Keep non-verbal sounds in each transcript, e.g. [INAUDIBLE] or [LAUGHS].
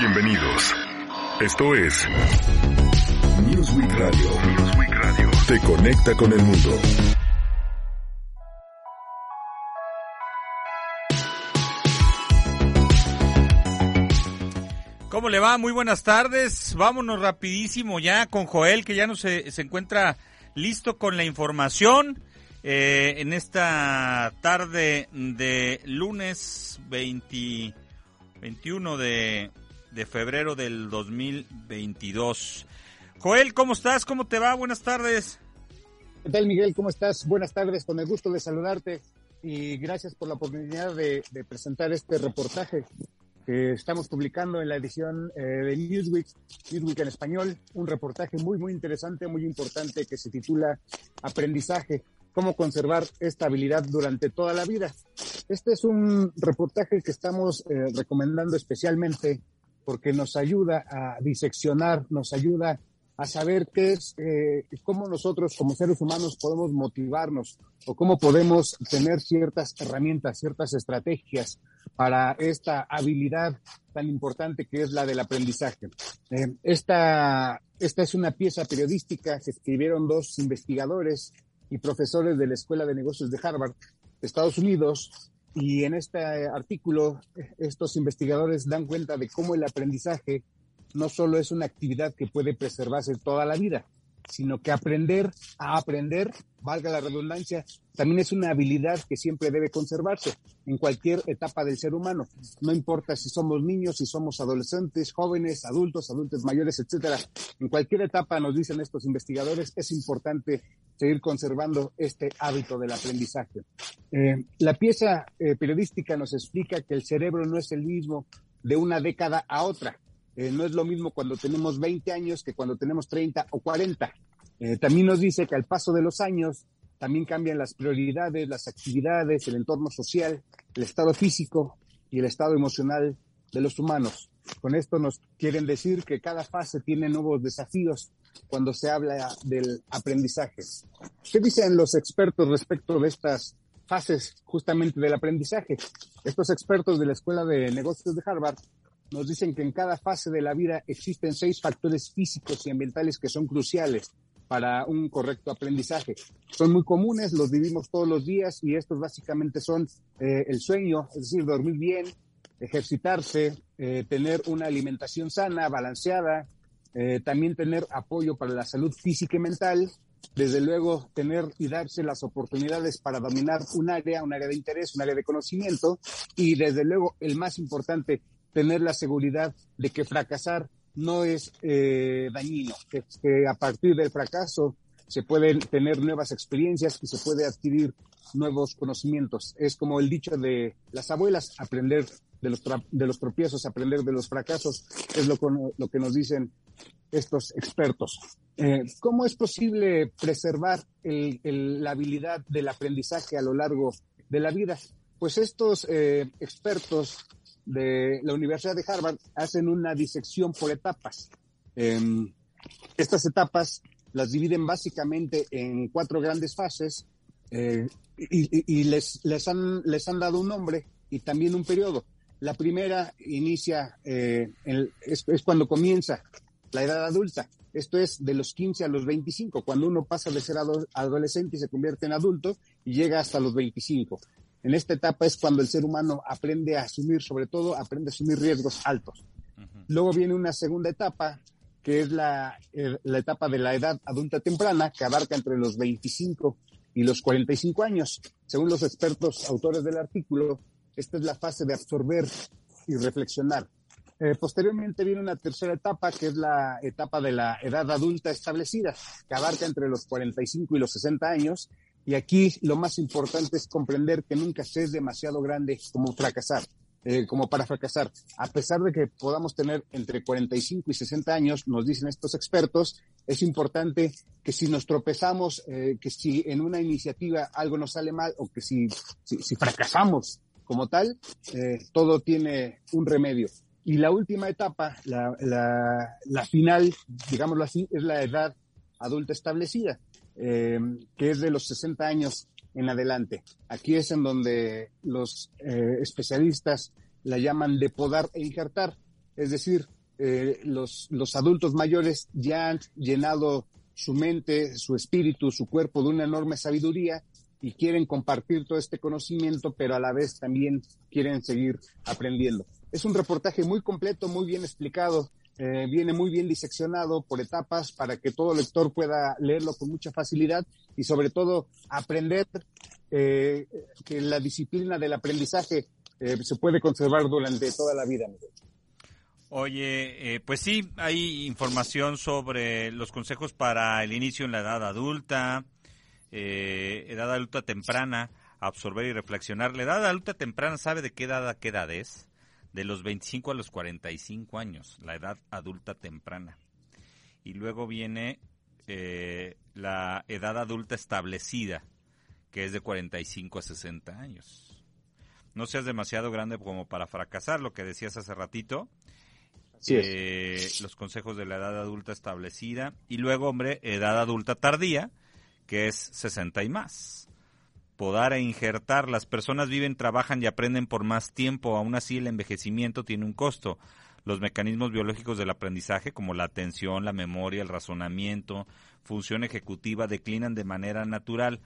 Bienvenidos. Esto es Newsweek Radio. Newsweek Radio. Te conecta con el mundo. ¿Cómo le va? Muy buenas tardes. Vámonos rapidísimo ya con Joel, que ya no se, encuentra listo con la información. Eh, en esta tarde de lunes 20, 21 de, de febrero del 2022. Joel, ¿cómo estás? ¿Cómo te va? Buenas tardes. ¿Qué tal, Miguel? ¿Cómo estás? Buenas tardes, con el gusto de saludarte y gracias por la oportunidad de, presentar este reportaje que estamos publicando en la edición eh, de Newsweek, Newsweek en español, un reportaje muy, muy interesante, muy importante que se titula Aprendizaje, cómo conservar esta habilidad durante toda la vida. Este es un reportaje que estamos eh, recomendando especialmente porque nos ayuda a diseccionar, nos ayuda a saber qué es, eh, cómo nosotros como seres humanos podemos motivarnos o cómo podemos tener ciertas herramientas, ciertas estrategias para esta habilidad tan importante que es la del aprendizaje. Eh, esta, esta es una pieza periodística que escribieron dos investigadores y profesores de la Escuela de Negocios de Harvard, Estados Unidos, y en este artículo, estos investigadores dan cuenta de cómo el aprendizaje no solo es una actividad que puede preservarse toda la vida, sino que aprender a aprender, valga la redundancia, también es una habilidad que siempre debe conservarse en cualquier etapa del ser humano. No importa si somos niños, si somos adolescentes, jóvenes, adultos, adultos mayores, etcétera. En cualquier etapa, nos dicen estos investigadores, es importante seguir conservando este hábito del aprendizaje. Eh, la pieza eh, periodística nos explica que el cerebro no es el mismo de una década a otra. Eh, no es lo mismo cuando tenemos 20 años que cuando tenemos 30 o 40. también nos dice que al paso de los años también cambian las prioridades, las actividades, el entorno social, el estado físico y el estado emocional de los humanos. Con esto nos quieren decir que cada fase tiene nuevos desafíos cuando se habla del aprendizaje. ¿Qué dicen los expertos respecto de estas fases justamente del aprendizaje? Estos expertos de la Escuela de Negocios de Harvard nos dicen que en cada fase de la vida existen seis factores físicos y ambientales que son cruciales para un correcto aprendizaje. Son muy comunes, los vivimos todos los días y estos básicamente son eh, el sueño, es decir, dormir bien, ejercitarse, eh, tener una alimentación sana, balanceada, eh, también tener apoyo para la salud física y mental, desde luego tener y darse las oportunidades para dominar un área, un área de interés, un área de conocimiento y desde luego el más importante, tener la seguridad de que fracasar no es eh, dañino, que, que a partir del fracaso se pueden tener nuevas experiencias y se puede adquirir nuevos conocimientos. Es como el dicho de las abuelas, aprender de los, de los tropiezos, aprender de los fracasos, es lo, lo que nos dicen estos expertos. Eh, ¿Cómo es posible preservar la habilidad del aprendizaje a lo largo de la vida? Pues estos eh, expertos de la Universidad de Harvard hacen una disección por etapas. Em, estas etapas las dividen básicamente en cuatro grandes fases eh, y, les, les, han, les han dado un nombre y también un periodo. La primera inicia, eh, es, cuando comienza la edad adulta. Esto es de los 15 a los 25, cuando uno pasa de ser adolescente y se convierte en adulto y llega hasta los 25. En esta etapa es cuando el ser humano aprende a asumir, sobre todo, aprende a asumir riesgos altos. Luego viene una segunda etapa, que es la, eh, la etapa de la edad adulta temprana, que abarca entre los 25 y los 45 años. Según los expertos autores del artículo, esta es la fase de absorber y reflexionar. Eh, posteriormente viene una tercera etapa, que es la etapa de la edad adulta establecida, que abarca entre los 45 y los 60 años. Y aquí lo más importante es comprender que nunca se es demasiado grande como fracasar. Eh, como para fracasar. A pesar de que podamos tener entre 45 y 60 años, nos dicen estos expertos, es importante que si nos tropezamos, eh, que si en una iniciativa algo nos sale mal o que si, si, fracasamos como tal, eh, todo tiene un remedio. Y la última etapa, la, la, la final, digámoslo así, es la edad adulta establecida, que es de los 60 años en adelante. Aquí es en donde los eh, especialistas la llaman de podar e injertar, es decir, eh, los, los adultos mayores ya han llenado su mente, su espíritu, su cuerpo de una enorme sabiduría y quieren compartir todo este conocimiento, pero a la vez también quieren seguir aprendiendo. Es un reportaje muy completo, muy bien explicado, eh, viene muy bien diseccionado por etapas para que todo lector pueda leerlo con mucha facilidad y sobre todo aprender eh, que la disciplina del aprendizaje eh, se puede conservar durante toda la vida. Oye, pues sí, hay información sobre los consejos para el inicio en la edad adulta, edad adulta temprana, absorber y reflexionar. La edad adulta temprana sabe de qué edad a qué edad es de los 25 a los 45 años, la edad adulta temprana. Y luego viene eh, la edad adulta establecida, que es de 45 a 60 años. No seas demasiado grande como para fracasar, lo que decías hace ratito. Eh, los consejos de la edad adulta establecida. Y luego, hombre, edad adulta tardía, que es 60 y más podar e injertar. Las personas viven, trabajan y aprenden por más tiempo, aún así el envejecimiento tiene un costo. Los mecanismos biológicos del aprendizaje, como la atención, la memoria, el razonamiento, función ejecutiva, declinan de manera natural.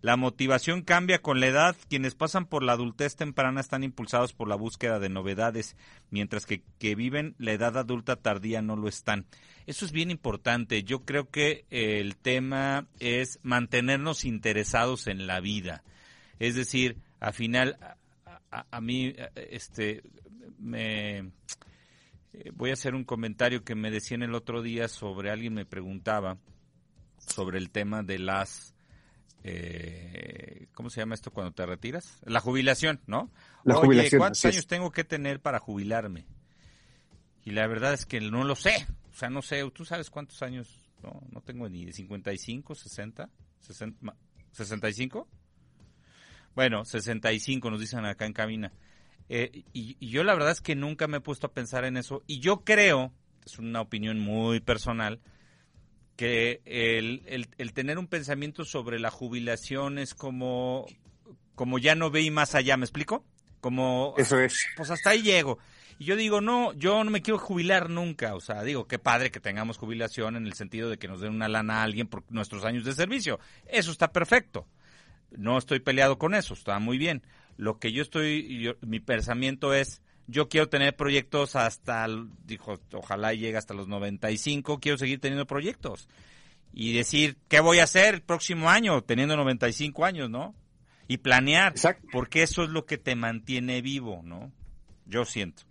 La motivación cambia con la edad. Quienes pasan por la adultez temprana están impulsados por la búsqueda de novedades, mientras que que viven la edad adulta tardía no lo están. Eso es bien importante. Yo creo que el tema es mantenernos interesados en la vida. Es decir, al final, a, mí, este, me eh, voy a hacer un comentario que me decían el otro día sobre alguien me preguntaba sobre el tema de las eh, ¿cómo se llama esto cuando te retiras? La jubilación, ¿no? La jubilación. ¿cuántos años tengo que tener para jubilarme? Y la verdad es que no lo sé. O sea, no sé, ¿tú sabes cuántos años? No, no tengo ni de 55, 60, 60 65. Bueno, 65 nos dicen acá en cabina. Eh, y, y, yo la verdad es que nunca me he puesto a pensar en eso. Y yo creo, es una opinión muy personal, que el, el, el tener un pensamiento sobre la jubilación es como, como ya no veí más allá, ¿me explico? Como, Eso es. Pues hasta ahí llego. Y yo digo, no, yo no me quiero jubilar nunca. O sea, digo, qué padre que tengamos jubilación en el sentido de que nos den una lana a alguien por nuestros años de servicio. Eso está perfecto. No estoy peleado con eso, está muy bien. Lo que yo estoy, mi pensamiento es, yo quiero tener proyectos hasta, dijo, ojalá llegue hasta los 95, quiero seguir teniendo proyectos. Y decir, ¿qué voy a hacer el próximo año teniendo 95 años, no? Y planear, porque eso es lo que te mantiene vivo, ¿no? Yo siento.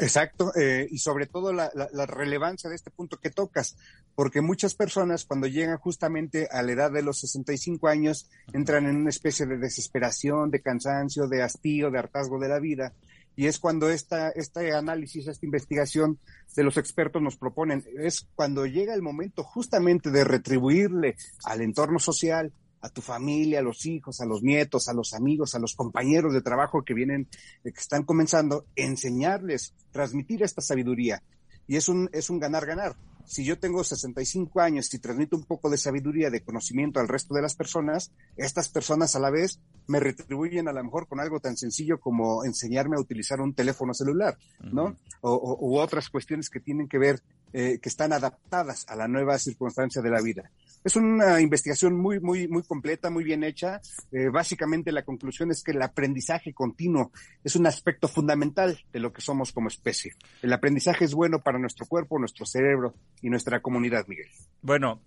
Exacto, eh, y sobre todo la, relevancia de este punto que tocas, porque muchas personas cuando llegan justamente a la edad de los 65 años entran en una especie de desesperación, de cansancio, de hastío, de hartazgo de la vida, y es cuando esta, este análisis, esta investigación de los expertos nos proponen, es cuando llega el momento justamente de retribuirle al entorno social, a tu familia, a los hijos, a los nietos, a los amigos, a los compañeros de trabajo que vienen, eh, que están comenzando, enseñarles, transmitir esta sabiduría. Y es un, es un ganar-ganar. Si yo tengo 65 años y transmito un poco de sabiduría, de conocimiento al resto de las personas, estas personas a la vez me retribuyen a lo mejor con algo tan sencillo como enseñarme a utilizar un teléfono celular, ¿no? o, u otras cuestiones que tienen que ver, eh, que están adaptadas a la nueva circunstancia de la vida. Es una investigación muy, muy, muy completa, muy bien hecha. Eh, básicamente la conclusión es que el aprendizaje continuo es un aspecto fundamental de lo que somos como especie. El aprendizaje es bueno para nuestro cuerpo, nuestro cerebro y nuestra comunidad, Miguel. Bueno,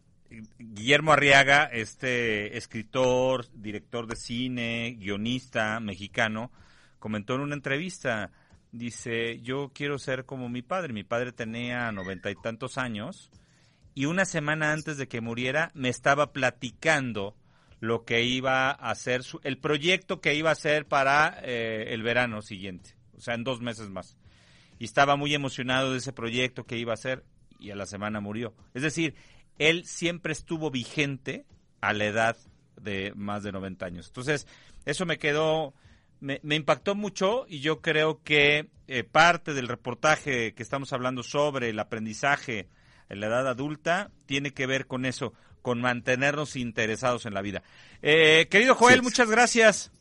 Guillermo Arriaga, este escritor, director de cine, guionista mexicano, comentó en una entrevista, dice, yo quiero ser como mi padre. Mi padre tenía noventa y tantos años y una semana antes de que muriera me estaba platicando lo que iba a hacer, el proyecto que iba a hacer para eh, el verano siguiente, o sea, en dos meses más. Y estaba muy emocionado de ese proyecto que iba a hacer y a la semana murió. Es decir, él siempre estuvo vigente a la edad de más de 90 años. Entonces, eso me quedó, me, impactó mucho y yo creo que eh, parte del reportaje que estamos hablando sobre el aprendizaje en la edad adulta tiene que ver con eso, con mantenernos interesados en la vida. Eh, querido Joel, muchas gracias.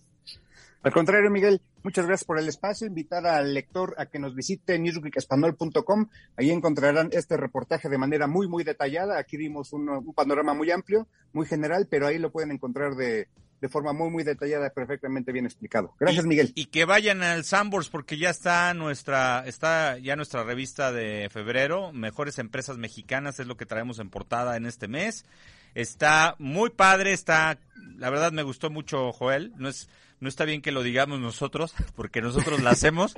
Al contrario, Miguel, muchas gracias por el espacio. Invitar al lector a que nos visite newsweekespanol.com. Ahí encontrarán este reportaje de manera muy, muy detallada. Aquí dimos un, panorama muy amplio, muy general, pero ahí lo pueden encontrar de, de forma muy, muy detallada, perfectamente bien explicado. Gracias, Miguel. Y que vayan al Sambors porque ya está nuestra, está ya nuestra revista de febrero, Mejores Empresas Mexicanas, es lo que traemos en portada en este mes. Está muy padre, está, la verdad me gustó mucho, Joel. No es, no está bien que lo digamos nosotros, [LAUGHS] porque nosotros la hacemos,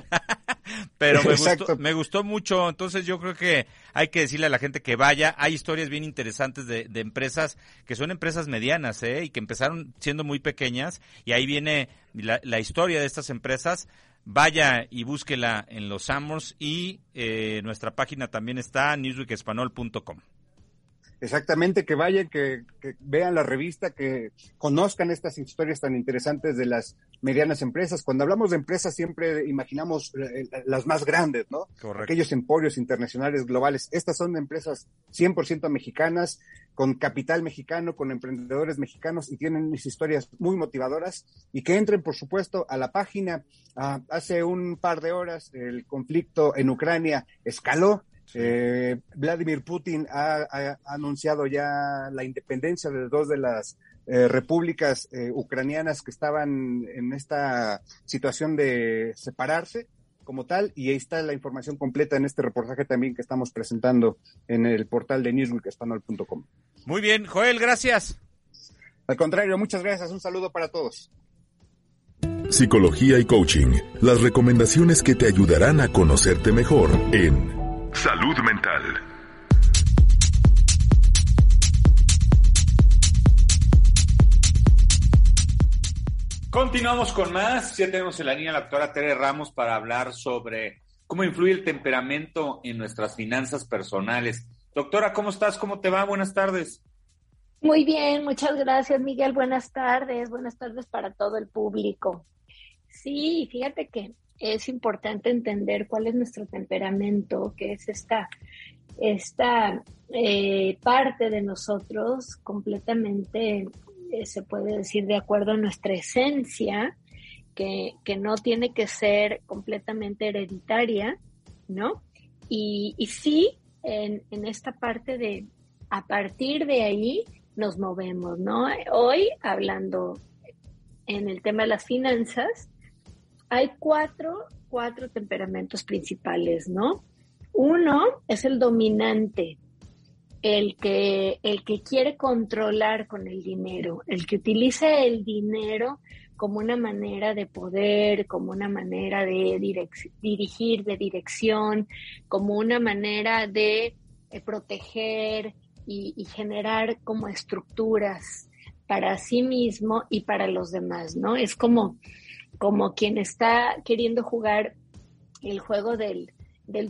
[LAUGHS] pero me gustó, me gustó mucho, entonces yo creo que hay que decirle a la gente que vaya, hay historias bien interesantes de, de empresas que son empresas medianas, ¿eh? y que empezaron siendo muy pequeñas, y ahí viene la, la historia de estas empresas, vaya y búsquela en los Summers y eh, nuestra página también está newsweekespanol.com. Exactamente, que vayan, que, vean la revista, que conozcan estas historias tan interesantes de las medianas empresas. Cuando hablamos de empresas siempre imaginamos eh, eh, las más grandes, ¿no? Correcto. Aquellos emporios internacionales globales. Estas son empresas 100% mexicanas, con capital mexicano, con emprendedores mexicanos y tienen mis historias muy motivadoras. Y que entren, por supuesto, a la página. Ah, hace un par de horas el conflicto en Ucrania escaló eh, Vladimir Putin ha, anunciado ya la independencia de dos de las eh, repúblicas eh, ucranianas que estaban en esta situación de separarse como tal, y ahí está la información completa en este reportaje también que estamos presentando en el portal de newsweekespanol.com. Muy bien, Joel, gracias. Al contrario, muchas gracias. Un saludo para todos. Psicología y coaching, las recomendaciones que te ayudarán a conocerte mejor en Salud mental. Continuamos con más. Ya tenemos en la línea la doctora Tere Ramos para hablar sobre cómo influye el temperamento en nuestras finanzas personales. Doctora, ¿cómo estás? ¿Cómo te va? Buenas tardes. Muy bien, muchas gracias, Miguel. Buenas tardes. Buenas tardes para todo el público. Sí, fíjate que es importante entender cuál es nuestro temperamento, que es esta, esta eh, parte de nosotros completamente, eh, se puede decir, de acuerdo a nuestra esencia, que, no tiene que ser completamente hereditaria, ¿no? Y, y sí, en, en esta parte de, a partir de ahí, nos movemos, ¿no? Hoy, hablando en el tema de las finanzas, hay cuatro, cuatro temperamentos principales, ¿no? Uno es el dominante, el que, el que quiere controlar con el dinero, el que utiliza el dinero como una manera de poder, como una manera de dirigir, de dirección, como una manera de eh, proteger y, y, generar como estructuras para sí mismo y para los demás, ¿no? Es como como quien está queriendo jugar el juego del,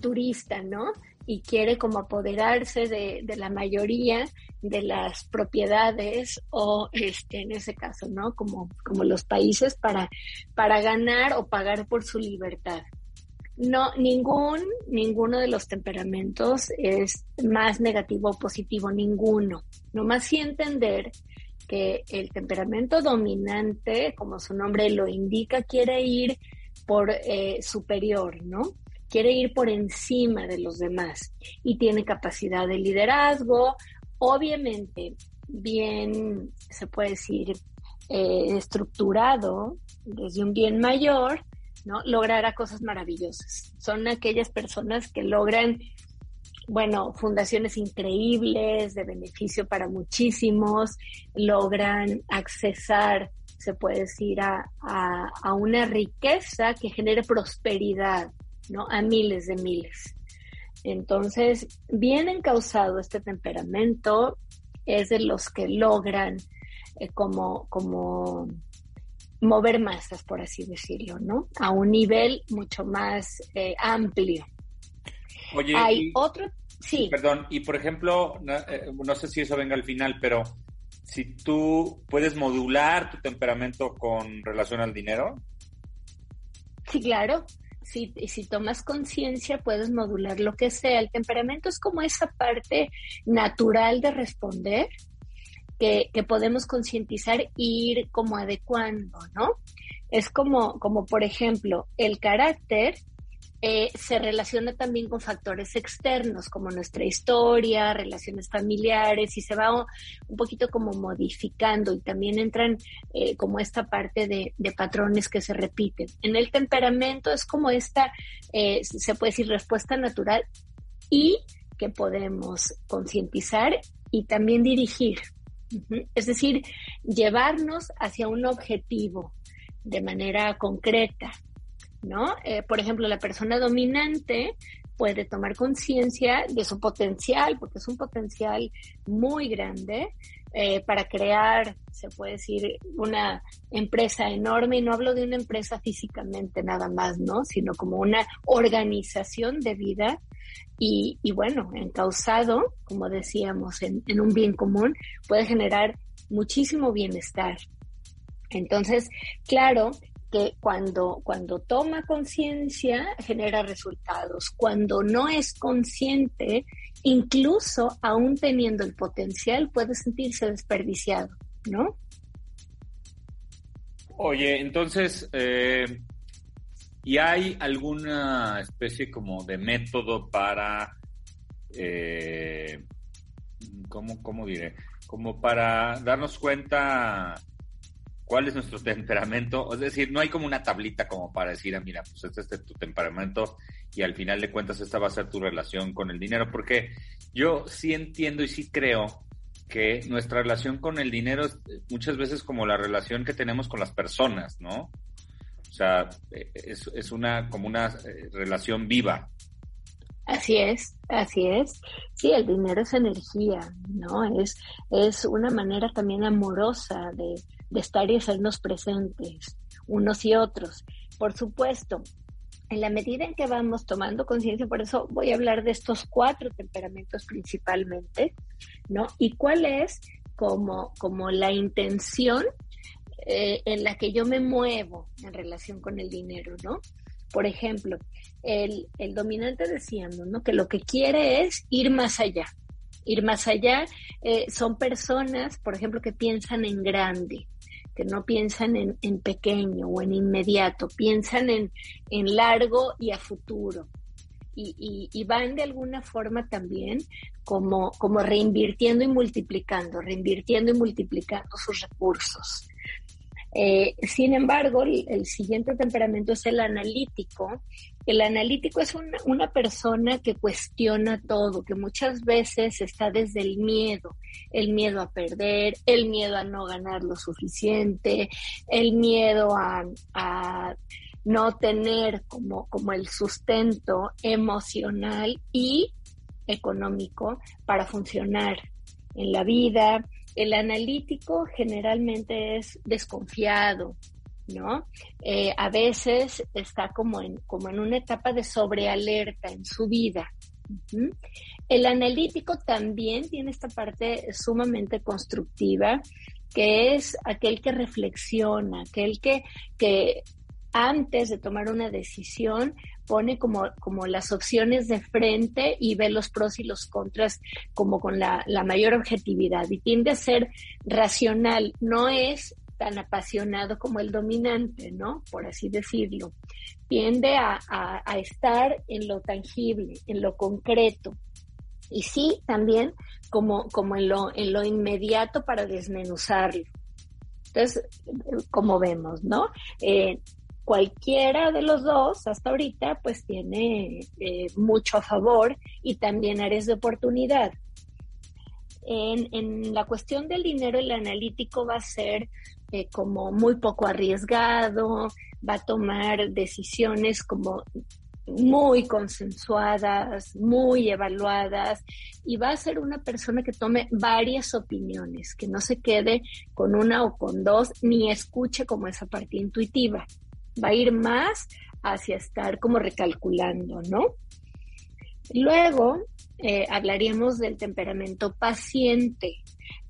turista, ¿no? Y quiere como apoderarse de, la mayoría de las propiedades o este, en ese caso, ¿no? Como, como los países para, para ganar o pagar por su libertad. No, ningún, ninguno de los temperamentos es más negativo o positivo, ninguno. Nomás sí entender que el temperamento dominante, como su nombre lo indica, quiere ir por eh, superior, ¿no? Quiere ir por encima de los demás y tiene capacidad de liderazgo, obviamente bien, se puede decir, eh, estructurado desde un bien mayor, ¿no? Logrará cosas maravillosas. Son aquellas personas que logran bueno, fundaciones increíbles de beneficio para muchísimos, logran accesar, se puede decir, a, una riqueza que genere prosperidad, ¿no? A miles de miles. Entonces, bien encausado este temperamento es de los que logran eh, como, como mover masas, por así decirlo, ¿no? A un nivel mucho más eh, amplio. Oye, hay otro, sí. Perdón, y por ejemplo, no, sé si eso venga al final, pero si tú puedes modular tu temperamento con relación al dinero. Sí, claro. Si, si tomas conciencia, puedes modular lo que sea. El temperamento es como esa parte natural de responder que, que podemos concientizar e ir como adecuando, ¿no? Es como, como por ejemplo, el carácter eh, se relaciona también con factores externos como nuestra historia, relaciones familiares y se va un poquito como modificando y también entran eh, como esta parte de, patrones que se repiten. En el temperamento es como esta, eh, se puede decir, respuesta natural y que podemos concientizar y también dirigir. Es decir, llevarnos hacia un objetivo de manera concreta, ¿no? Eh, por ejemplo, la persona dominante puede tomar conciencia de su potencial, porque es un potencial muy grande eh, para crear, se puede decir, una empresa enorme, y no hablo de una empresa físicamente nada más, ¿no? Sino como una organización de vida y, y bueno, encausado, como decíamos, en, en un bien común, puede generar muchísimo bienestar. Entonces, claro, que cuando, cuando toma conciencia genera resultados. Cuando no es consciente, incluso aún teniendo el potencial, puede sentirse desperdiciado, ¿no? Oye, entonces, eh, ¿y hay alguna especie como de método para, eh, ¿cómo, ¿cómo diré? Como para darnos cuenta cuál es nuestro temperamento. Es decir, no hay como una tablita como para decir, ah, mira, pues este es tu temperamento y al final de cuentas esta va a ser tu relación con el dinero, porque yo sí entiendo y sí creo que nuestra relación con el dinero es muchas veces como la relación que tenemos con las personas, ¿no? O sea, es, es una como una eh, relación viva. Así es, así es. Sí, el dinero es energía, ¿no? Es, es una manera también amorosa de, de estar y hacernos presentes unos y otros. Por supuesto, en la medida en que vamos tomando conciencia, por eso voy a hablar de estos cuatro temperamentos principalmente, ¿no? Y cuál es como, como la intención eh, en la que yo me muevo en relación con el dinero, ¿no? Por ejemplo, el, el dominante decíamos, ¿no? Que lo que quiere es ir más allá. Ir más allá eh, son personas, por ejemplo, que piensan en grande, que no piensan en, en pequeño o en inmediato, piensan en, en largo y a futuro. Y, y, van de alguna forma también como, como reinvirtiendo y multiplicando, reinvirtiendo y multiplicando sus recursos. Eh, sin embargo, el, siguiente temperamento es el analítico. El analítico es una, persona que cuestiona todo, que muchas veces está desde el miedo, el miedo a perder, el miedo a no ganar lo suficiente, el miedo a, no tener como, como el sustento emocional y económico para funcionar en la vida, el analítico generalmente es desconfiado, ¿no? Eh, a veces está como en, como en una etapa de sobrealerta en su vida. El analítico también tiene esta parte sumamente constructiva, que es aquel que reflexiona, aquel que, que antes de tomar una decisión pone como, como las opciones de frente y ve los pros y los contras como con la, mayor objetividad y tiende a ser racional, no es tan apasionado como el dominante, ¿no? Por así decirlo. Tiende a, estar en lo tangible, en lo concreto. Y sí, también como, como en, lo, en lo inmediato para desmenuzarlo. Entonces, como vemos, ¿no? Eh, cualquiera de los dos hasta ahorita pues tiene eh, mucho a favor y también áreas de oportunidad. En, la cuestión del dinero, el analítico va a ser eh, como muy poco arriesgado, va a tomar decisiones como muy consensuadas, muy evaluadas y va a ser una persona que tome varias opiniones, que no se quede con una o con dos, ni escuche como esa parte intuitiva. Va a ir más hacia estar como recalculando, ¿no? Luego eh, hablaríamos del temperamento paciente.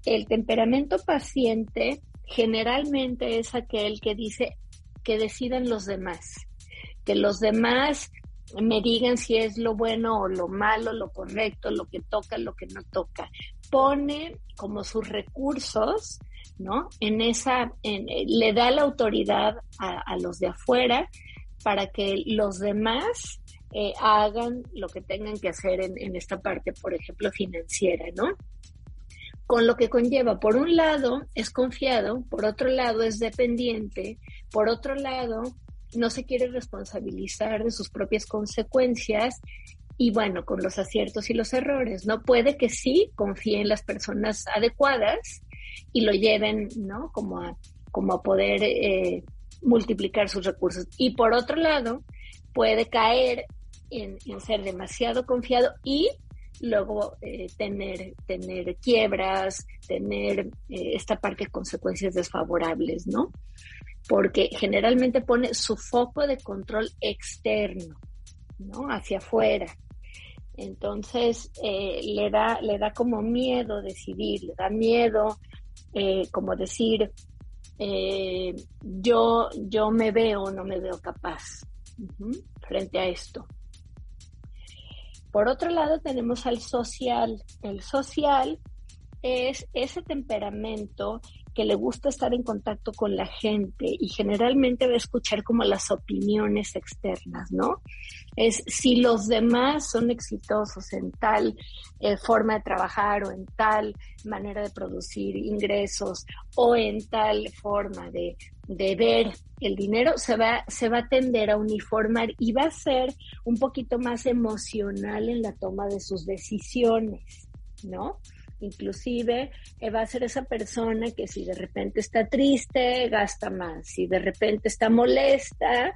El temperamento paciente generalmente es aquel que dice que decidan los demás, que los demás me digan si es lo bueno o lo malo, lo correcto, lo que toca, lo que no toca. Pone como sus recursos, ¿no? En esa, le da la autoridad a, los de afuera para que los demás eh, hagan lo que tengan que hacer en, en esta parte, por ejemplo, financiera, ¿no? Con lo que conlleva, por un lado, es confiado, por otro lado, es dependiente, por otro lado, no se quiere responsabilizar de sus propias consecuencias y bueno, con los aciertos y los errores, ¿no? Puede que sí confíe en las personas adecuadas y lo lleven, ¿no? Como a, como a poder eh, multiplicar sus recursos. Y por otro lado, puede caer en, ser demasiado confiado y luego eh, tener, tener quiebras, tener eh, esta parte de consecuencias desfavorables, ¿no? porque generalmente pone su foco de control externo, ¿no? Hacia afuera. Entonces, eh, le, da, le da como miedo decidir, le da miedo como decir, yo, yo me veo o no me veo capaz frente a esto. Por otro lado, tenemos al social. El social es ese temperamento que le gusta estar en contacto con la gente y generalmente va a escuchar como las opiniones externas, ¿no? Es si los demás son exitosos en tal eh, forma de trabajar o en tal manera de producir ingresos o en tal forma de, de ver el dinero, se va, se va a tender a uniformar y va a ser un poquito más emocional en la toma de sus decisiones, ¿no? Inclusive eh, va a ser esa persona que si de repente está triste, gasta más. Si de repente está molesta,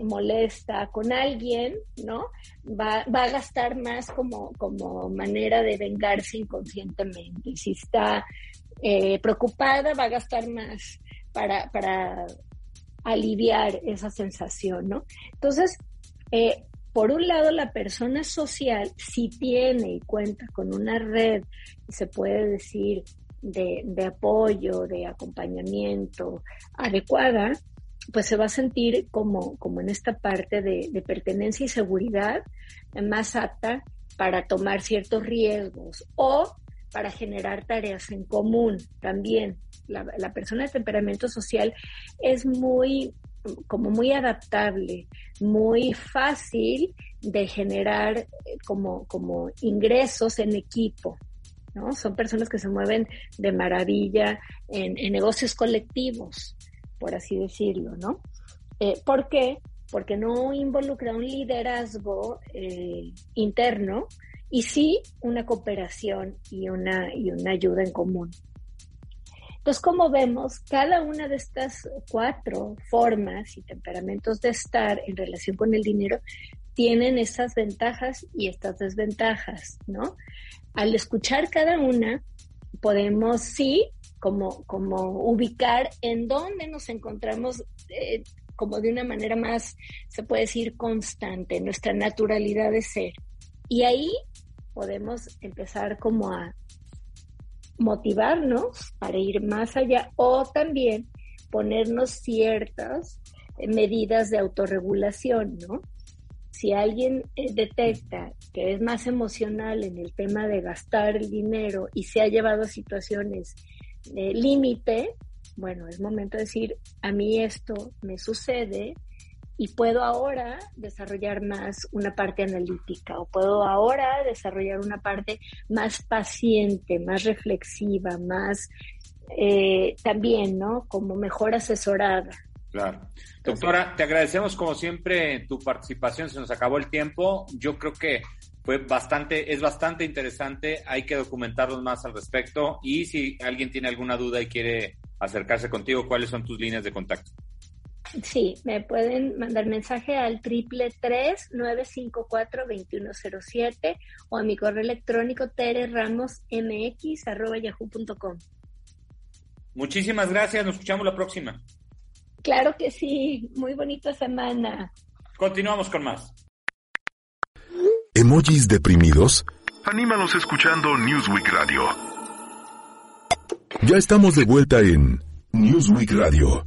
molesta con alguien, ¿no? Va, va, a gastar más como, como manera de vengarse inconscientemente. Si está eh, preocupada, va a gastar más para, para aliviar esa sensación, ¿no? Entonces, eh, por un lado, la persona social, si tiene y cuenta con una red, se puede decir, de, apoyo, de acompañamiento adecuada, pues se va a sentir como, como en esta parte de, pertenencia y seguridad más apta para tomar ciertos riesgos o para generar tareas en común también. La, la persona de temperamento social es muy como muy adaptable, muy fácil de generar eh, como, como ingresos en equipo. ¿no? Son personas que se mueven de maravilla en, negocios colectivos, por así decirlo, ¿no? Eh, ¿Por qué? Porque no involucra un liderazgo eh, interno y sí una cooperación y una, y una ayuda en común. Entonces, como vemos, cada una de estas cuatro formas y temperamentos de estar en relación con el dinero tienen estas ventajas y estas desventajas, ¿no? Al escuchar cada una, podemos sí como, como ubicar en dónde nos encontramos eh, como de una manera más, se puede decir, constante, nuestra naturalidad de ser. Y ahí podemos empezar como a motivarnos para ir más allá o también ponernos ciertas eh, medidas de autorregulación, ¿no? Si alguien eh, detecta que es más emocional en el tema de gastar el dinero y se ha llevado a situaciones de límite, bueno, es momento de decir, a mí esto me sucede, y puedo ahora desarrollar más una parte analítica o puedo ahora desarrollar una parte más paciente, más reflexiva, más eh, también, ¿no? Como mejor asesorada. Claro. Doctora, te agradecemos como siempre tu participación, se nos acabó el tiempo. Yo creo que fue bastante, es bastante interesante, hay que documentarnos más al respecto y si alguien tiene alguna duda y quiere acercarse contigo, ¿cuáles son tus líneas de contacto? Sí, me pueden mandar mensaje al triple tres nueve cinco cuatro veintiuno cero siete o a mi correo electrónico tereramosmx arroba yahoo.com. Muchísimas gracias, nos escuchamos la próxima. Claro que sí, muy bonita semana. Continuamos con más. ¿Emojis deprimidos? Anímanos escuchando Newsweek Radio. Ya estamos de vuelta en Newsweek Radio.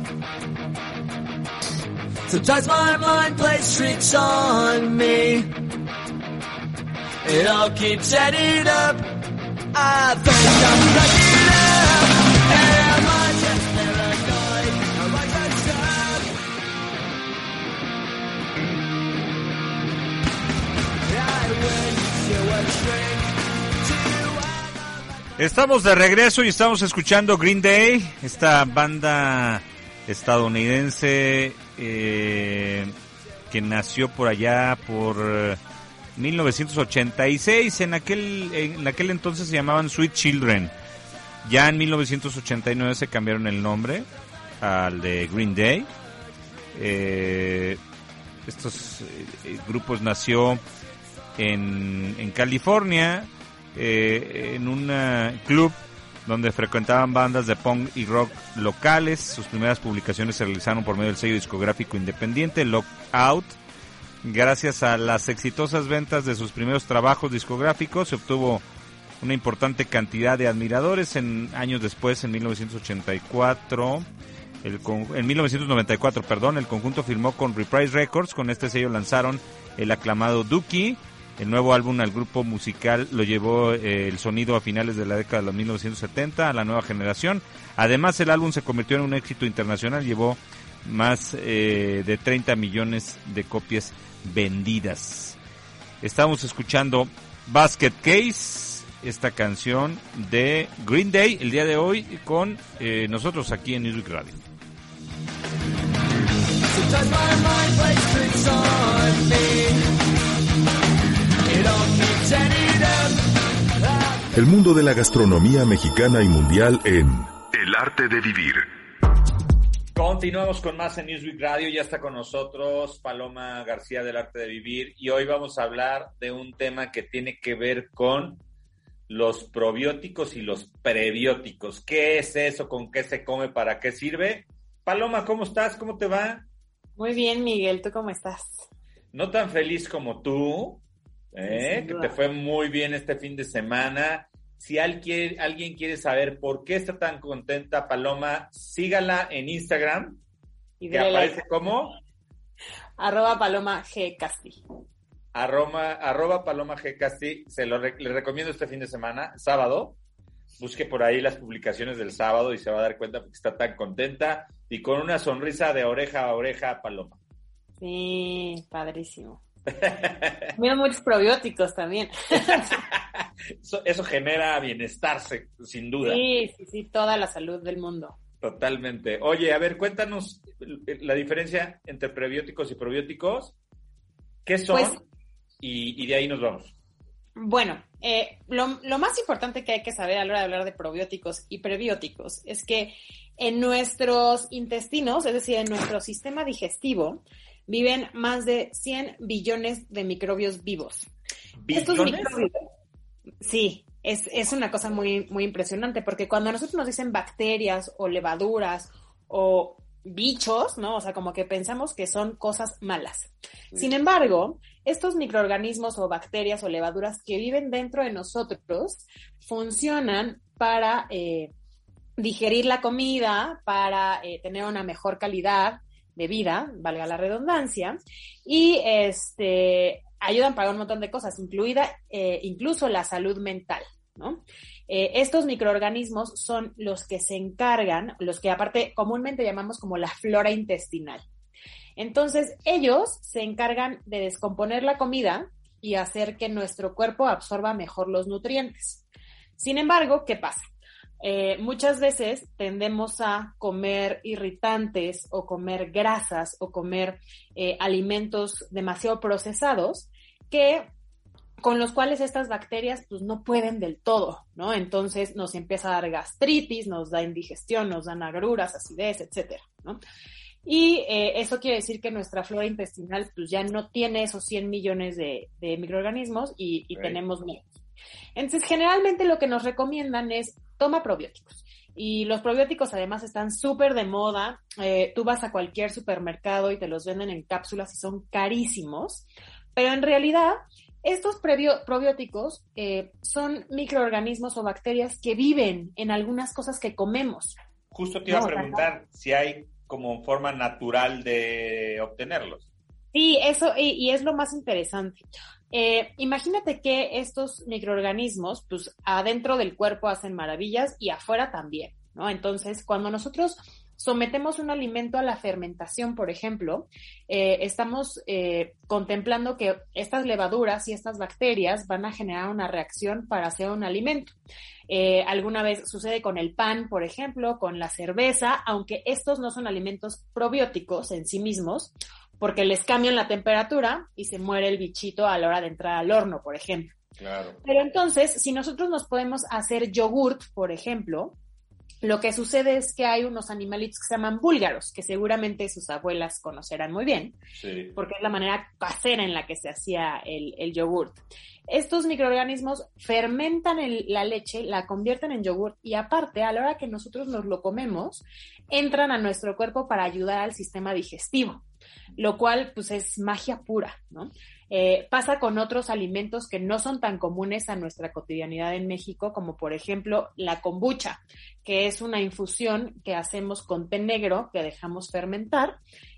Sometimes my mind plays tricks on me. It all keeps adding up. I think I'm cracking up. Estamos de regreso y estamos escuchando Green Day, esta banda estadounidense eh, que nació por allá por eh, 1986. En aquel, en aquel entonces se llamaban Sweet Children. Ya en 1989 se cambiaron el nombre al de Green Day. Eh, estos eh, grupos nació en, en California, eh, en un eh, club donde frecuentaban bandas de punk y rock locales. Sus primeras publicaciones se realizaron por medio del sello discográfico independiente Lockout. Gracias a las exitosas ventas de sus primeros trabajos discográficos, se obtuvo una importante cantidad de admiradores. En años después, en 1984, el en 1994, perdón, el conjunto firmó con Reprise Records. Con este sello lanzaron el aclamado Dookie. El nuevo álbum al grupo musical lo llevó eh, el sonido a finales de la década de los 1970 a la nueva generación. Además, el álbum se convirtió en un éxito internacional, llevó más eh, de 30 millones de copias vendidas. Estamos escuchando Basket Case, esta canción de Green Day, el día de hoy con eh, nosotros aquí en Radio. El mundo de la gastronomía mexicana y mundial en El arte de vivir. Continuamos con más en Newsweek Radio. Ya está con nosotros Paloma García del Arte de Vivir y hoy vamos a hablar de un tema que tiene que ver con los probióticos y los prebióticos. ¿Qué es eso? ¿Con qué se come? ¿Para qué sirve? Paloma, ¿cómo estás? ¿Cómo te va? Muy bien, Miguel, ¿tú cómo estás? No tan feliz como tú, ¿eh? Que te fue muy bien este fin de semana. Si alguien, alguien quiere saber por qué está tan contenta Paloma, sígala en Instagram, Y que aparece como Arroba Paloma G. Casti. arroba, arroba Paloma G. Casti. Se lo re- le recomiendo este fin de semana, sábado. Busque por ahí las publicaciones del sábado y se va a dar cuenta porque está tan contenta y con una sonrisa de oreja a oreja, Paloma. Sí, padrísimo. Mira muchos probióticos también. [LAUGHS] Eso, eso genera bienestar, sin duda. Sí, sí, sí, toda la salud del mundo. Totalmente. Oye, a ver, cuéntanos la diferencia entre prebióticos y probióticos. ¿Qué son? Pues- y, y de ahí nos vamos. Bueno, eh, lo, lo más importante que hay que saber a la hora de hablar de probióticos y prebióticos es que en nuestros intestinos, es decir, en nuestro sistema digestivo, viven más de 100 billones de microbios vivos. Estos ¿Billones? microbios, sí, es, es una cosa muy, muy impresionante porque cuando a nosotros nos dicen bacterias o levaduras o bichos, ¿no? O sea, como que pensamos que son cosas malas. Sin embargo, estos microorganismos o bacterias o levaduras que viven dentro de nosotros funcionan para eh, digerir la comida, para eh, tener una mejor calidad de vida, valga la redundancia, y este ayudan para un montón de cosas, incluida eh, incluso la salud mental, ¿no? Eh, estos microorganismos son los que se encargan, los que aparte comúnmente llamamos como la flora intestinal. Entonces, ellos se encargan de descomponer la comida y hacer que nuestro cuerpo absorba mejor los nutrientes. Sin embargo, ¿qué pasa? Eh, muchas veces tendemos a comer irritantes o comer grasas o comer eh, alimentos demasiado procesados que con los cuales estas bacterias pues no pueden del todo, ¿no? Entonces nos empieza a dar gastritis, nos da indigestión, nos dan agruras, acidez, etcétera, ¿no? Y eh, eso quiere decir que nuestra flora intestinal pues ya no tiene esos 100 millones de, microorganismos y, y tenemos menos. Entonces, generalmente lo que nos recomiendan es toma probióticos. Y los probióticos además están súper de moda. Eh, tú vas a cualquier supermercado y te los venden en cápsulas y son carísimos. Pero en realidad, estos probióticos eh, son microorganismos o bacterias que viven en algunas cosas que comemos. Justo te iba a preguntar si hay como forma natural de obtenerlos. Sí, eso, y es lo más interesante. Eh, imagínate que estos microorganismos, pues adentro del cuerpo hacen maravillas y afuera también, ¿no? Entonces, cuando nosotros sometemos un alimento a la fermentación, por ejemplo, eh, estamos eh, contemplando que estas levaduras y estas bacterias van a generar una reacción para hacer un alimento. alguna vez sucede con el pan, por ejemplo, con la cerveza, aunque estos no son alimentos probióticos en sí mismos, porque les cambian la temperatura y se muere el bichito a la hora de entrar al horno, por ejemplo. Claro. Pero entonces, si nosotros nos podemos hacer yogurt, por ejemplo, lo que sucede es que hay unos animalitos que se llaman búlgaros, que seguramente sus abuelas conocerán muy bien, porque es la manera casera en la que se hacía el, el yogurt. Estos microorganismos fermentan la leche, la convierten en yogurt y aparte, a la hora que nosotros nos lo comemos, entran a nuestro cuerpo para ayudar al sistema digestivo lo cual pues es magia pura, ¿no? Eh, pasa con otros alimentos que no son tan comunes a nuestra cotidianidad en México, como por ejemplo la kombucha, que es una infusión que hacemos con té negro que dejamos fermentar.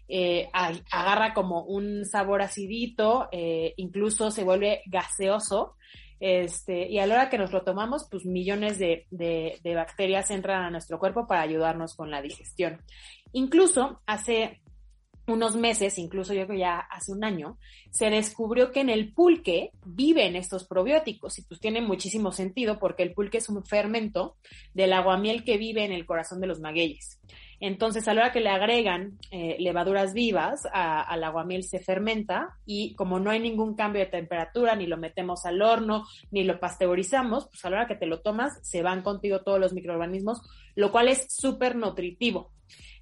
Eh, agarra como un sabor acidito, eh, incluso se vuelve gaseoso, este, y a la hora que nos lo tomamos, pues millones de, de bacterias entran a nuestro cuerpo para ayudarnos con la digestión. Incluso hace unos meses, incluso yo creo ya hace un año, se descubrió que en el pulque viven estos probióticos y pues tiene muchísimo sentido porque el pulque es un fermento del aguamiel que vive en el corazón de los magueyes. Entonces, a la hora que le agregan eh, levaduras vivas al aguamiel se fermenta y como no hay ningún cambio de temperatura, ni lo metemos al horno, ni lo pasteurizamos, pues a la hora que te lo tomas, se van contigo todos los microorganismos, lo cual es súper nutritivo.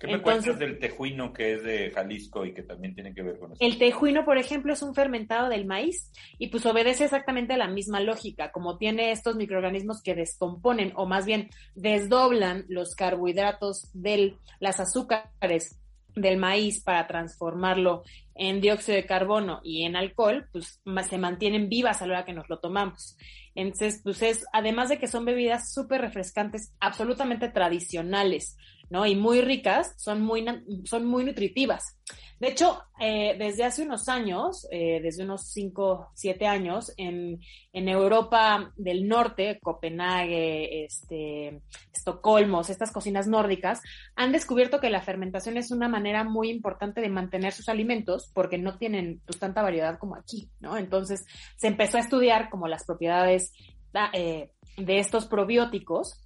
¿Qué me cuentas del tejuino que es de Jalisco y que también tiene que ver con eso? El tejuino, por ejemplo, es un fermentado del maíz y pues obedece exactamente la misma lógica, como tiene estos microorganismos que descomponen o más bien desdoblan los carbohidratos de las azúcares del maíz para transformarlo en dióxido de carbono y en alcohol, pues se mantienen vivas a la hora que nos lo tomamos. Entonces, pues es, además de que son bebidas súper refrescantes, absolutamente tradicionales, ¿no? Y muy ricas, son muy, son muy nutritivas. De hecho, eh, desde hace unos años, eh, desde unos 5, 7 años, en, en, Europa del Norte, Copenhague, este, Estocolmo, estas cocinas nórdicas, han descubierto que la fermentación es una manera muy importante de mantener sus alimentos porque no tienen pues, tanta variedad como aquí, ¿no? Entonces, se empezó a estudiar como las propiedades ah, eh, de estos probióticos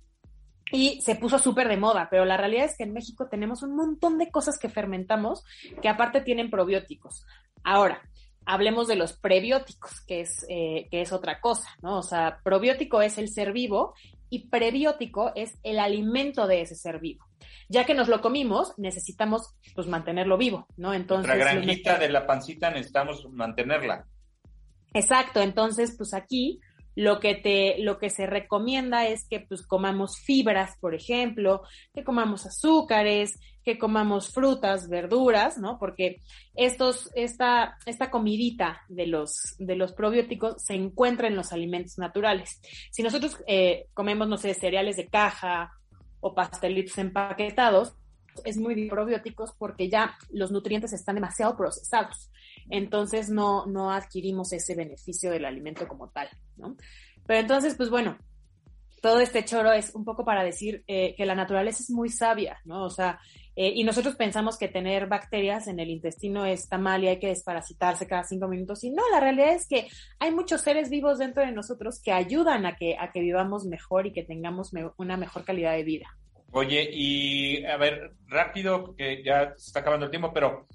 y se puso súper de moda, pero la realidad es que en México tenemos un montón de cosas que fermentamos que aparte tienen probióticos. Ahora, hablemos de los prebióticos, que es, eh, que es otra cosa, ¿no? O sea, probiótico es el ser vivo y prebiótico es el alimento de ese ser vivo. Ya que nos lo comimos, necesitamos pues mantenerlo vivo, ¿no? Entonces. La granjita de la pancita necesitamos mantenerla. Exacto, entonces pues aquí lo que te, lo que se recomienda es que pues comamos fibras, por ejemplo, que comamos azúcares, que comamos frutas, verduras, ¿no? Porque estos, esta, esta comidita de los, de los probióticos se encuentra en los alimentos naturales. Si nosotros eh, comemos, no sé, cereales de caja o pastelitos empaquetados, es muy probióticos porque ya los nutrientes están demasiado procesados entonces no, no adquirimos ese beneficio del alimento como tal, ¿no? Pero entonces, pues bueno, todo este choro es un poco para decir eh, que la naturaleza es muy sabia, ¿no? O sea, Eh, y nosotros pensamos que tener bacterias en el intestino está mal y hay que desparasitarse cada cinco minutos. Y no, la realidad es que hay muchos seres vivos dentro de nosotros que ayudan a que, a que vivamos mejor y que tengamos me- una mejor calidad de vida. Oye, y a ver, rápido, porque ya se está acabando el tiempo, pero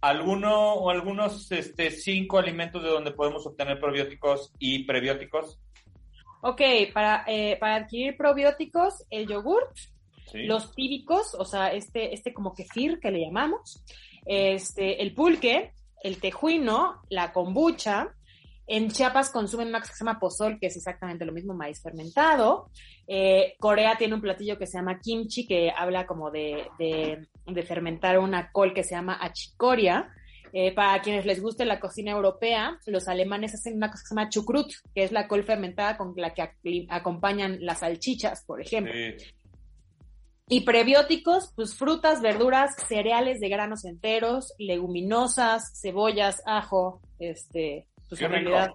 ¿alguno o algunos este, cinco alimentos de donde podemos obtener probióticos y prebióticos? Ok, para, eh, para adquirir probióticos, el yogur, Sí. los tíbicos, o sea, este, este como kefir que le llamamos, este, el pulque, el tejuino, la kombucha. En Chiapas consumen una cosa que se llama pozol, que es exactamente lo mismo, maíz fermentado. Eh, Corea tiene un platillo que se llama kimchi, que habla como de, de, de fermentar una col que se llama achicoria. Eh, para quienes les guste la cocina europea, los alemanes hacen una cosa que se llama chucrut, que es la col fermentada con la que ac- acompañan las salchichas, por ejemplo. Sí. Y prebióticos, pues frutas, verduras, cereales de granos enteros, leguminosas, cebollas, ajo, este, pues Qué en rico. realidad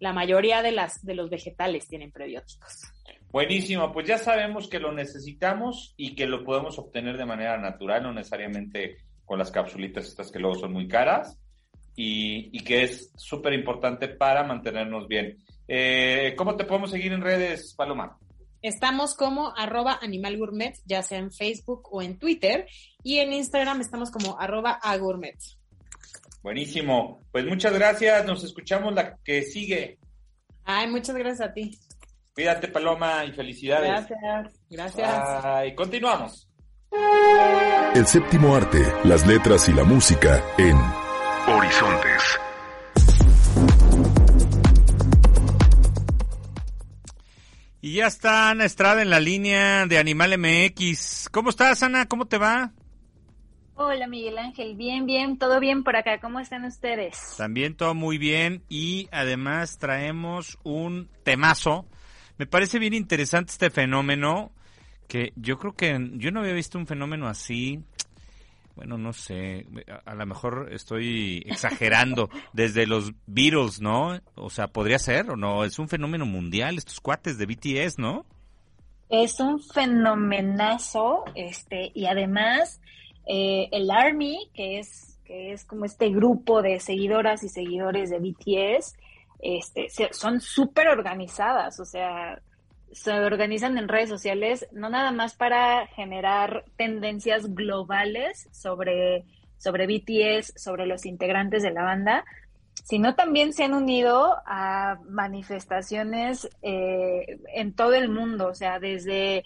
la mayoría de las de los vegetales tienen prebióticos. Buenísimo, pues ya sabemos que lo necesitamos y que lo podemos obtener de manera natural, no necesariamente con las capsulitas estas que luego son muy caras y, y que es súper importante para mantenernos bien. Eh, ¿Cómo te podemos seguir en redes, Paloma? Estamos como arroba animalgourmet, ya sea en Facebook o en Twitter, y en Instagram estamos como arroba agourmet. Buenísimo, pues muchas gracias, nos escuchamos la que sigue. Ay, muchas gracias a ti. Cuídate, Paloma, y felicidades. Gracias, gracias. Bye. Continuamos. El séptimo arte, las letras y la música en Horizontes. Y ya está Ana Estrada en la línea de Animal MX. ¿Cómo estás, Ana? ¿Cómo te va? Hola Miguel Ángel, bien, bien, todo bien por acá, ¿cómo están ustedes? También todo muy bien y además traemos un temazo. Me parece bien interesante este fenómeno que yo creo que yo no había visto un fenómeno así. Bueno, no sé, a, a lo mejor estoy exagerando [LAUGHS] desde los Beatles, ¿no? O sea, podría ser o no, es un fenómeno mundial estos cuates de BTS, ¿no? Es un fenomenazo, este, y además eh, el Army, que es, que es como este grupo de seguidoras y seguidores de BTS, este, se- son súper organizadas, o sea, se organizan en redes sociales, no nada más para generar tendencias globales sobre, sobre BTS, sobre los integrantes de la banda, sino también se han unido a manifestaciones eh, en todo el mundo, o sea, desde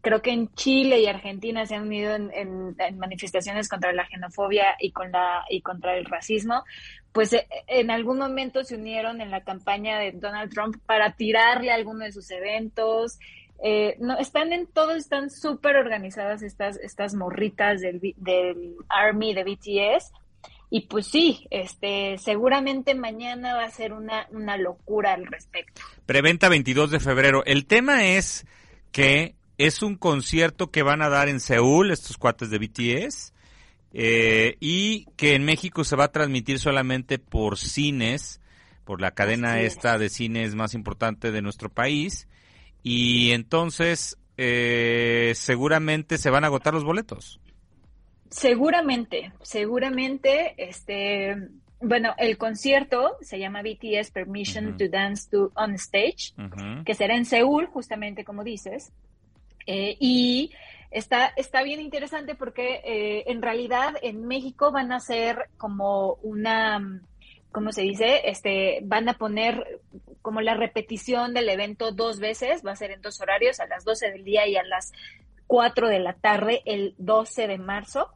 creo que en Chile y Argentina se han unido en, en- en manifestaciones contra la xenofobia y contra el racismo, pues eh, en algún momento se unieron en la campaña de Donald Trump para tirarle a alguno de sus eventos. Eh, no, están en todo, están súper organizadas estas, estas morritas del, del Army de BTS. Y pues sí, este, seguramente mañana va a ser una, una locura al respecto. Preventa 22 de febrero. El tema es que es un concierto que van a dar en Seúl, estos cuates de BTS, eh, y que en México se va a transmitir solamente por cines, por la cadena esta de cines más importante de nuestro país, y entonces eh, seguramente se van a agotar los boletos. Seguramente, seguramente, este, bueno, el concierto se llama BTS Permission to Dance to on Stage, que será en Seúl, justamente como dices, eh, y está, está bien interesante porque eh, en realidad en México van a ser como una, ¿cómo se dice? Este, van a poner como la repetición del evento dos veces, va a ser en dos horarios, a las 12 del día y a las 4 de la tarde, el 12 de marzo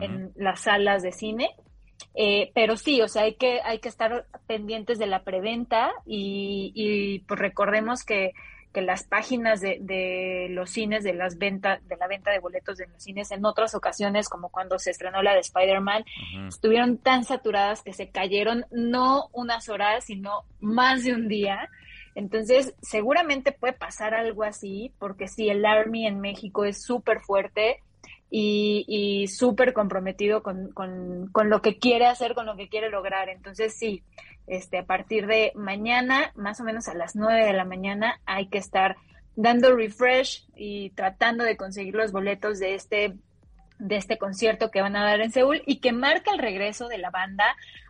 en las salas de cine. Eh, pero sí, o sea, hay que, hay que estar pendientes de la preventa y, y pues recordemos que, que las páginas de, de los cines, de las ventas, de la venta de boletos de los cines en otras ocasiones, como cuando se estrenó la de Spider-Man, estuvieron tan saturadas que se cayeron no unas horas, sino más de un día. Entonces, seguramente puede pasar algo así, porque sí, el Army en México es súper fuerte y, y súper comprometido con, con, con lo que quiere hacer, con lo que quiere lograr. Entonces, sí, este, a partir de mañana, más o menos a las 9 de la mañana, hay que estar dando refresh y tratando de conseguir los boletos de este de este concierto que van a dar en Seúl y que marca el regreso de la banda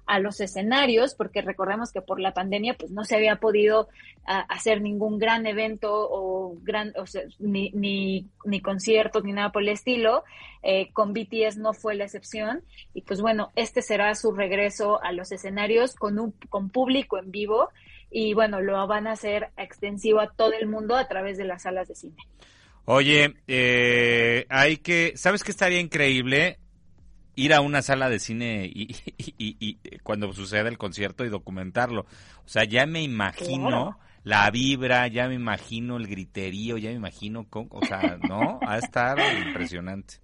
a los escenarios, porque recordemos que por la pandemia pues no se había podido a, hacer ningún gran evento o gran o ni, ni, ni, conciertos ni nada por el estilo. Eh, con BTS no fue la excepción y pues bueno, este será su regreso a los escenarios con un con público en vivo y bueno, lo van a hacer extensivo a todo el mundo a través de las salas de cine. Oye, eh, hay que, ¿sabes qué estaría increíble? Ir a una sala de cine y, [LAUGHS] y, y, y cuando suceda el concierto y documentarlo. O sea, ya me imagino claro. la vibra, ya me imagino el griterío, ya me imagino, con, o sea, ¿no? Va a estar impresionante.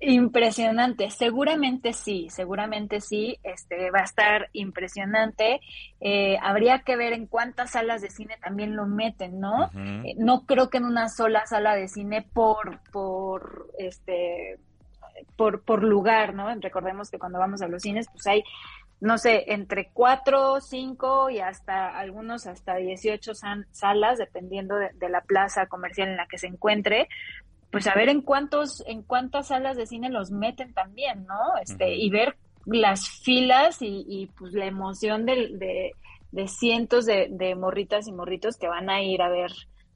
Impresionante, seguramente sí, seguramente sí, este va a estar impresionante. Eh, habría que ver en cuántas salas de cine también lo meten, ¿no? Uh -huh. eh, no creo que en una sola sala de cine por, por, este, por, por lugar, ¿no? Recordemos que cuando vamos a los cines, pues hay, no sé, entre cuatro, cinco y hasta algunos hasta 18 salas, dependiendo de, de la plaza comercial en la que se encuentre pues a ver en cuántos, en cuántas salas de cine los meten también, ¿no? Este, uh -huh. y ver las filas y, y pues la emoción de, de, de cientos de, de, morritas y morritos que van a ir a ver,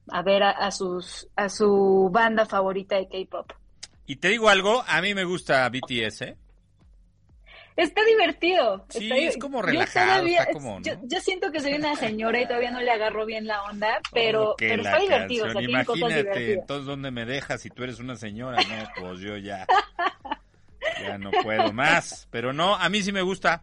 a ver a, a sus, a su banda favorita de K-pop. Y te digo algo, a mí me gusta BTS, ¿eh? Está divertido. Sí, está, es como relajado, todavía, está como, ¿no? yo, yo, siento que soy una señora y todavía no le agarro bien la onda, pero, okay, pero está divertido. O sea, Imagínate, entonces, ¿dónde me dejas si tú eres una señora? No, pues yo ya, ya no puedo más. Pero no, a mí sí me gusta.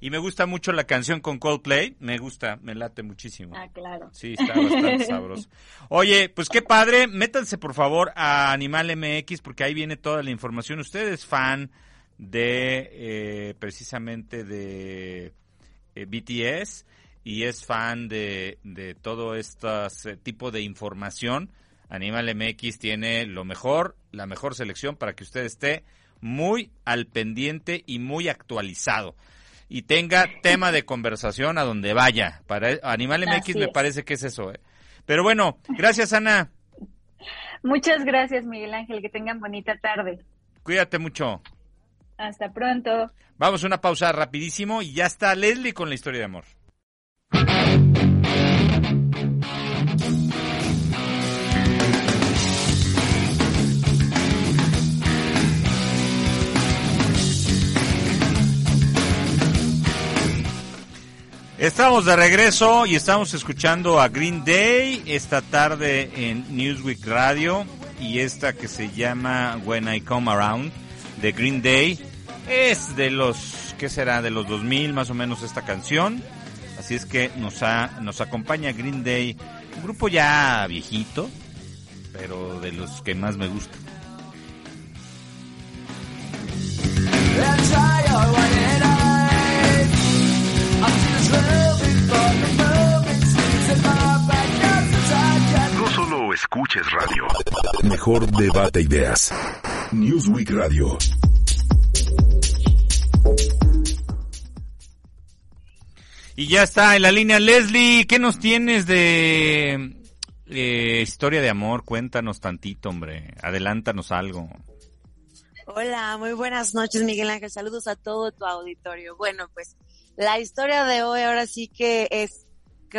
Y me gusta mucho la canción con Coldplay, me gusta, me late muchísimo. Ah, claro. Sí, está bastante sabroso. Oye, pues qué padre, métanse por favor a Animal MX porque ahí viene toda la información. Usted es fan de eh, precisamente de eh, BTS y es fan de, de todo este tipo de información. Animal MX tiene lo mejor, la mejor selección para que usted esté muy al pendiente y muy actualizado y tenga tema de conversación a donde vaya. Para Animal MX Así me es. parece que es eso. ¿eh? Pero bueno, gracias Ana. Muchas gracias Miguel Ángel, que tengan bonita tarde. Cuídate mucho. Hasta pronto. Vamos a una pausa rapidísimo y ya está Leslie con la historia de amor. Estamos de regreso y estamos escuchando a Green Day esta tarde en Newsweek Radio y esta que se llama When I Come Around de Green Day. Es de los, ¿qué será? De los 2000 más o menos esta canción. Así es que nos, ha, nos acompaña Green Day, un grupo ya viejito, pero de los que más me gusta. No solo escuches radio, mejor debate ideas. Newsweek Radio. Y ya está en la línea Leslie, ¿qué nos tienes de eh, historia de amor? Cuéntanos tantito, hombre, adelántanos algo. Hola, muy buenas noches Miguel Ángel, saludos a todo tu auditorio. Bueno, pues la historia de hoy ahora sí que es,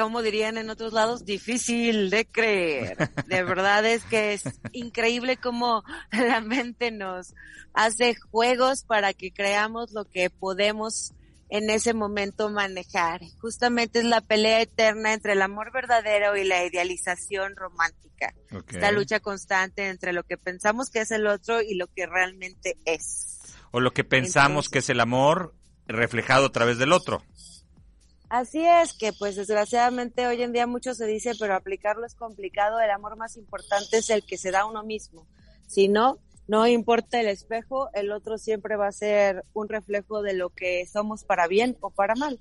como dirían en otros lados, difícil de creer. De verdad es que es increíble cómo [LAUGHS] la mente nos hace juegos para que creamos lo que podemos en ese momento manejar. Justamente es la pelea eterna entre el amor verdadero y la idealización romántica. Okay. Esta lucha constante entre lo que pensamos que es el otro y lo que realmente es. O lo que pensamos Entonces, que es el amor reflejado a través del otro. Así es que pues desgraciadamente hoy en día mucho se dice, pero aplicarlo es complicado. El amor más importante es el que se da a uno mismo. Si no, no importa el espejo, el otro siempre va a ser un reflejo de lo que somos para bien o para mal.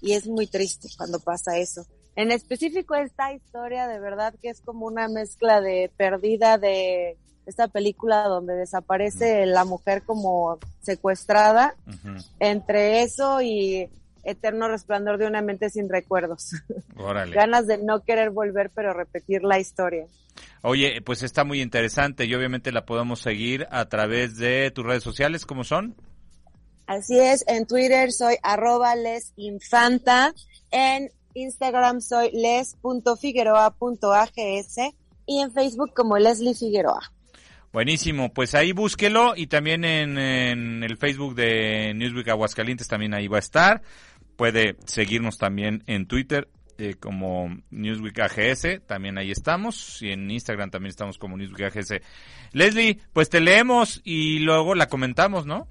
Y es muy triste cuando pasa eso. En específico esta historia de verdad que es como una mezcla de perdida de esta película donde desaparece la mujer como secuestrada, uh -huh. entre eso y Eterno Resplandor de una mente sin recuerdos. [LAUGHS] Órale. Ganas de no querer volver pero repetir la historia. Oye, pues está muy interesante y obviamente la podemos seguir a través de tus redes sociales, ¿cómo son? Así es, en Twitter soy arroba lesinfanta, en Instagram soy les.figueroa.ags y en Facebook como Leslie Figueroa. Buenísimo, pues ahí búsquelo y también en, en, el Facebook de Newsweek Aguascalientes también ahí va a estar. Puede seguirnos también en Twitter eh, como Newsweek AGS, también ahí estamos, y en Instagram también estamos como Newsweek AGS. Leslie, pues te leemos y luego la comentamos, ¿no?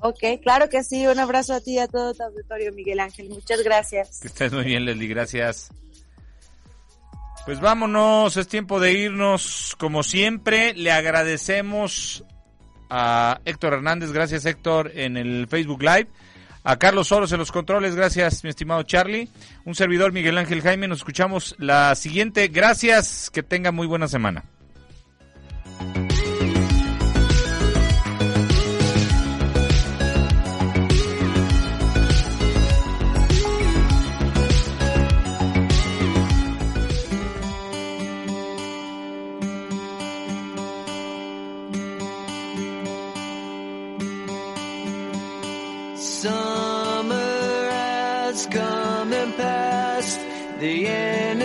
Ok, claro que sí. Un abrazo a ti y a todo tu auditorio, Miguel Ángel. Muchas gracias. Que estés muy bien, Leslie. Gracias. Pues vámonos, es tiempo de irnos. Como siempre, le agradecemos a Héctor Hernández. Gracias, Héctor, en el Facebook Live. A Carlos Soros en los controles. Gracias, mi estimado Charlie. Un servidor, Miguel Ángel Jaime. Nos escuchamos la siguiente. Gracias. Que tenga muy buena semana.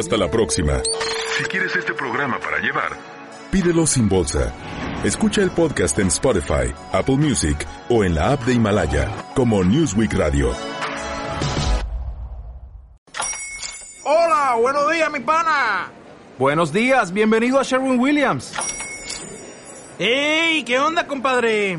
Hasta la próxima. Si quieres este programa para llevar, pídelo sin bolsa. Escucha el podcast en Spotify, Apple Music o en la app de Himalaya como Newsweek Radio. Hola, buenos días, mi pana. Buenos días, bienvenido a Sherwin Williams. ¡Ey! ¿Qué onda, compadre?